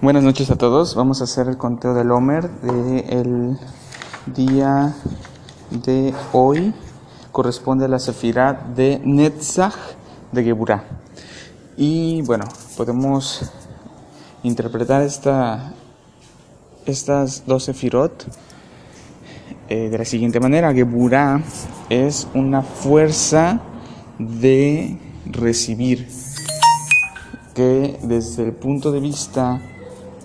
Buenas noches a todos. Vamos a hacer el conteo del Homer del día de hoy. Corresponde a la Sefirah de Netzach de Geburah. Y bueno, podemos interpretar esta, estas dos Sefirot eh, de la siguiente manera. Geburah es una fuerza de recibir que desde el punto de vista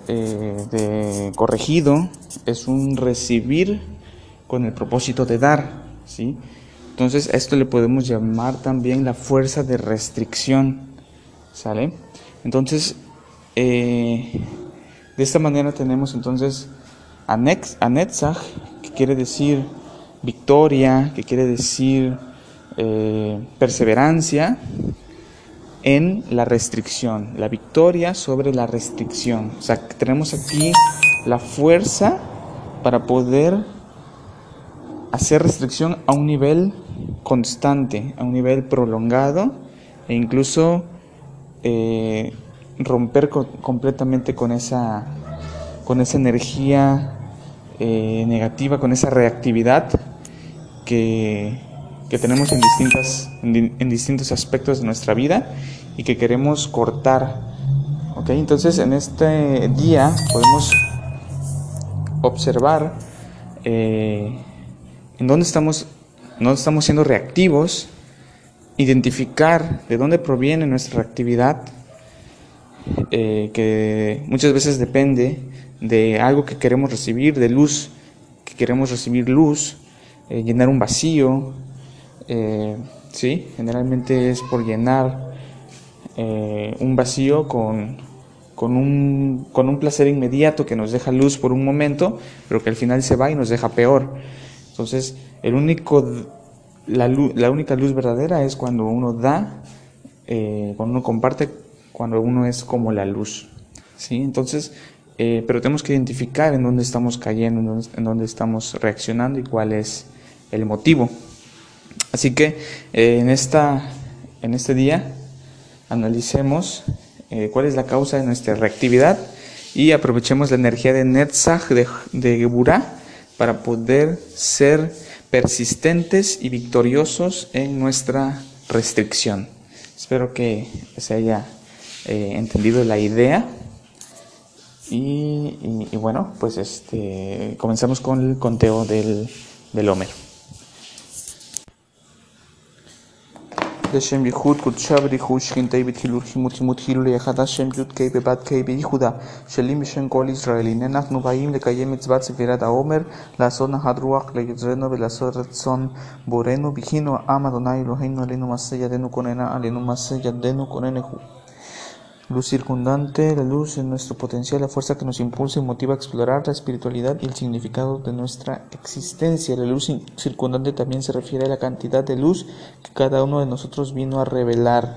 eh, de corregido es un recibir con el propósito de dar, ¿sí? Entonces esto le podemos llamar también la fuerza de restricción, ¿sale? Entonces, eh, de esta manera tenemos entonces anetzach, que quiere decir victoria, que quiere decir eh, perseverancia, en la restricción, la victoria sobre la restricción. O sea, tenemos aquí la fuerza para poder hacer restricción a un nivel constante, a un nivel prolongado e incluso eh, romper completamente con esa, con esa energía eh, negativa, con esa reactividad que, que tenemos en, distintas, en, distintos aspectos de nuestra vida y que queremos cortar. ¿ok? Entonces en este día podemos observar eh, en dónde estamos, estamos siendo reactivos, identificar de dónde proviene nuestra reactividad, eh, que muchas veces depende de algo que queremos recibir, de luz, que queremos recibir luz, eh, llenar un vacío, eh, ¿sí? Generalmente es por llenar eh, un vacío con, con, un, con un placer inmediato que nos deja luz por un momento, pero que al final se va y nos deja peor. Entonces, el único, la, la única luz verdadera es cuando uno da, eh, cuando uno comparte, cuando uno es como la luz. ¿sí? Entonces, eh, pero tenemos que identificar en dónde estamos cayendo, en dónde estamos reaccionando y cuál es el motivo. Así que eh, en, esta, en este día analicemos eh, cuál es la causa de nuestra reactividad y aprovechemos la energía de Netzach, de, de para poder ser persistentes y victoriosos en nuestra restricción. Espero que se haya eh, entendido la idea. Y, bueno, pues este, comenzamos con el conteo del, del Homer. לשם ייחוד קודשה וריחוש שכינתי בתחילו רחימות חימות חילו ליחד השם י"ק בבת ק בייחודה שלים בשם כל ישראל. הנה אנחנו באים לקיים מצוות ספירת העומר לעשות נחת רוח ליוצרנו ולעשות רצון בורנו בכינו עם אדוני אלוהינו עלינו מעשה ידינו כוננה עלינו מעשה ידינו כוננה luz circundante, la luz es nuestro potencial, la fuerza que nos impulsa y motiva a explorar la espiritualidad y el significado de nuestra existencia. La luz circundante también se refiere a la cantidad de luz que cada uno de nosotros vino a revelar.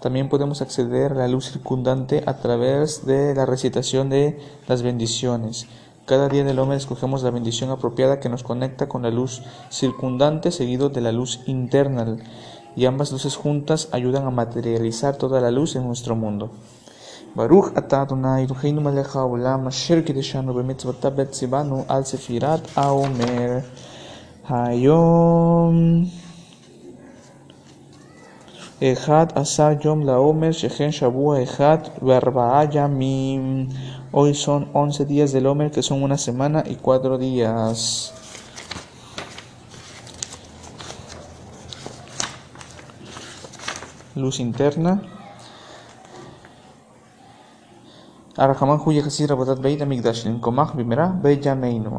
También podemos acceder a la luz circundante a través de la recitación de las bendiciones. Cada día del hombre escogemos la bendición apropiada que nos conecta con la luz circundante seguido de la luz interna y ambas luces juntas ayudan a materializar toda la luz en nuestro mundo. Baruch atah Adonai Eloheinu melech haolam asher kideshanu b'mitzvotav betzivanu al sefirat haomer hayom Echad asar yom laomer shechen shavua echad v'arba'a yamim Hoy son 11 días del Omer que son una semana y cuatro días. Luz interna.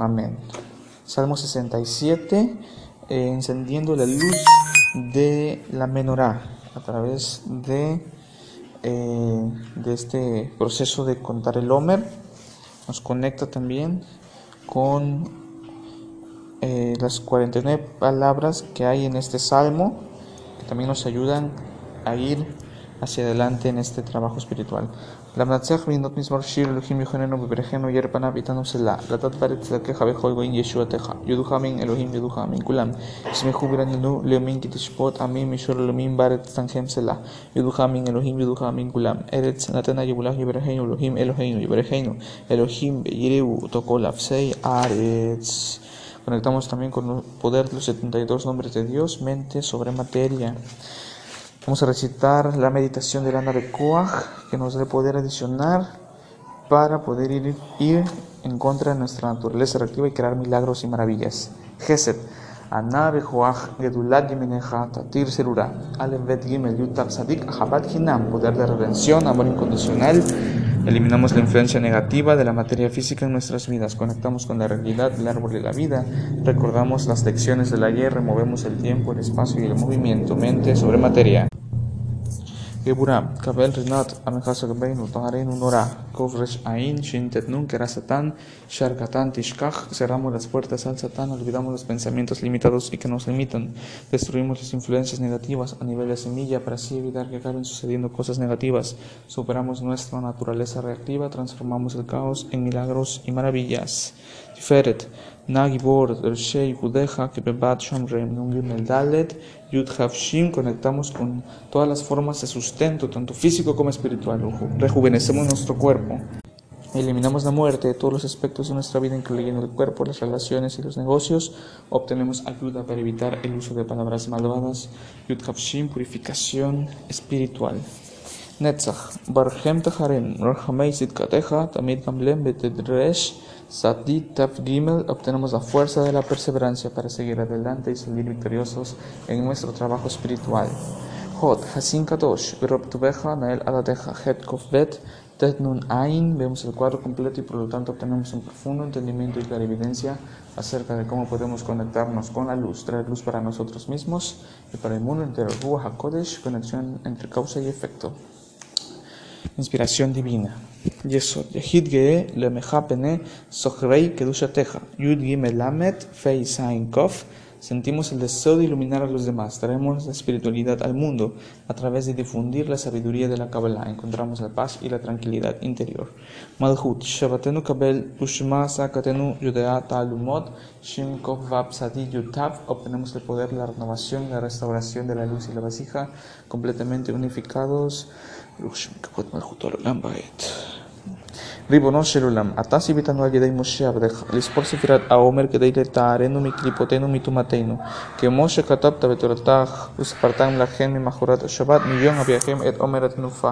Amén. Salmo 67, eh, encendiendo la luz de la menorá a través de, eh, de este proceso de contar el Homer. Nos conecta también con eh, las 49 palabras que hay en este salmo, que también nos ayudan a ir hacia adelante en este trabajo espiritual. Conectamos también con el poder de los 72 nombres de Dios, mente sobre materia. Vamos a recitar la meditación de la nave Koach, que nos dé poder adicionar para poder ir, ir en contra de nuestra naturaleza reactiva y crear milagros y maravillas. Geset. Anabe Joach Gedulat Yimeneja Tatir Serura Bet Gimel Yutab Sadik Ahabat Hinam Poder de redención, amor incondicional Eliminamos la influencia negativa de la materia física en nuestras vidas, conectamos con la realidad del árbol de la vida, recordamos las lecciones del ayer, removemos el tiempo, el espacio y el movimiento, mente sobre materia. Geburah, Kabel Rinat, Amechasa Gabeinu, Tahareinu Nora, Kovresh Ain, Shintet Nun, Kerasatan, Sharkatan, Tishkach, cerramos las puertas al Satán, olvidamos los pensamientos limitados y que nos limitan, destruimos las influencias negativas a nivel de semilla para así evitar que acaben sucediendo cosas negativas, superamos nuestra naturaleza reactiva, transformamos el caos en milagros y maravillas. Tiferet, Nagibor, Shei, Kudeja, Kebebat, Shamrem, Nungim, el Dalet, Yud Havshim, conectamos con todas las formas de sustento, tanto físico como espiritual. Rejuvenecemos nuestro cuerpo. Eliminamos la muerte de todos los aspectos de nuestra vida, incluyendo el cuerpo, las relaciones y los negocios. Obtenemos ayuda para evitar el uso de palabras malvadas. Yud Havshim, purificación espiritual. Netzach, Barhem Taharem, Rahamei Sitkateja, Tamid Gamlem Betedresh, Satit Taf Gimel, obtenemos la fuerza de la perseverancia para seguir adelante y salir victoriosos en nuestro trabajo espiritual. Hot, Hasin Kadosh, Beroptubeja, Nael Het Tet Nun Ain, vemos el cuadro completo y por lo tanto obtenemos un profundo entendimiento y clarividencia acerca de cómo podemos conectarnos con la luz, traer luz para nosotros mismos y para el mundo entero. Ruach HaKodesh, conexión entre causa y efecto. Inspiración divina. Yesod. Yehid Ge Lemeja Pene Sochrei Kedushateja. Yud Gimel Lamet Fei Sain Kof. Sentimos el deseo de iluminar a los demás. Traemos la espiritualidad al mundo a través de difundir la sabiduría de la Kabbalah. Encontramos la paz y la tranquilidad interior. Malhut. Shabatenu Kabel Ushma Sakatenu Yudea Talumot. Shin Vab Yutav. Obtenemos el poder, la renovación, la restauración de la luz y la vasija completamente unificados. ריבונו של עולם, אתה ציוויתנו על ידי משה עבדך לספור ספירת העומר כדי לטהרנו מקליפותינו ומטומאתנו, כמו שכתבת בתורתך וספרתם לכם ממחרת השבת מיום אביכם את עומר התנופה.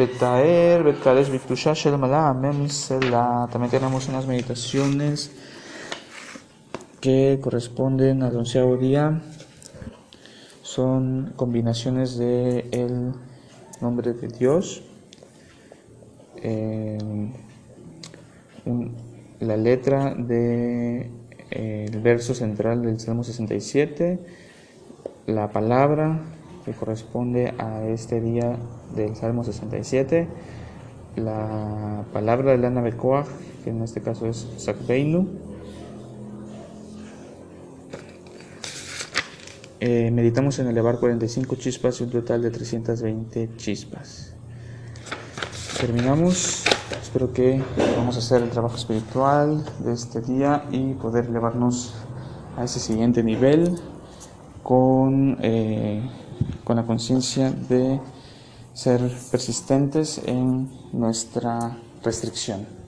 Betaer. También tenemos unas meditaciones que corresponden al onceavo día. Son combinaciones de el nombre de Dios, eh, la letra de el verso central del Salmo 67, la palabra corresponde a este día del Salmo 67, la palabra de la nave Koach, que en este caso es Sakbeinu, eh, meditamos en elevar 45 chispas y un total de 320 chispas. Terminamos. Espero que vamos a hacer el trabajo espiritual de este día y poder elevarnos a ese siguiente nivel con, eh, con la conciencia de ser persistentes en nuestra restricción.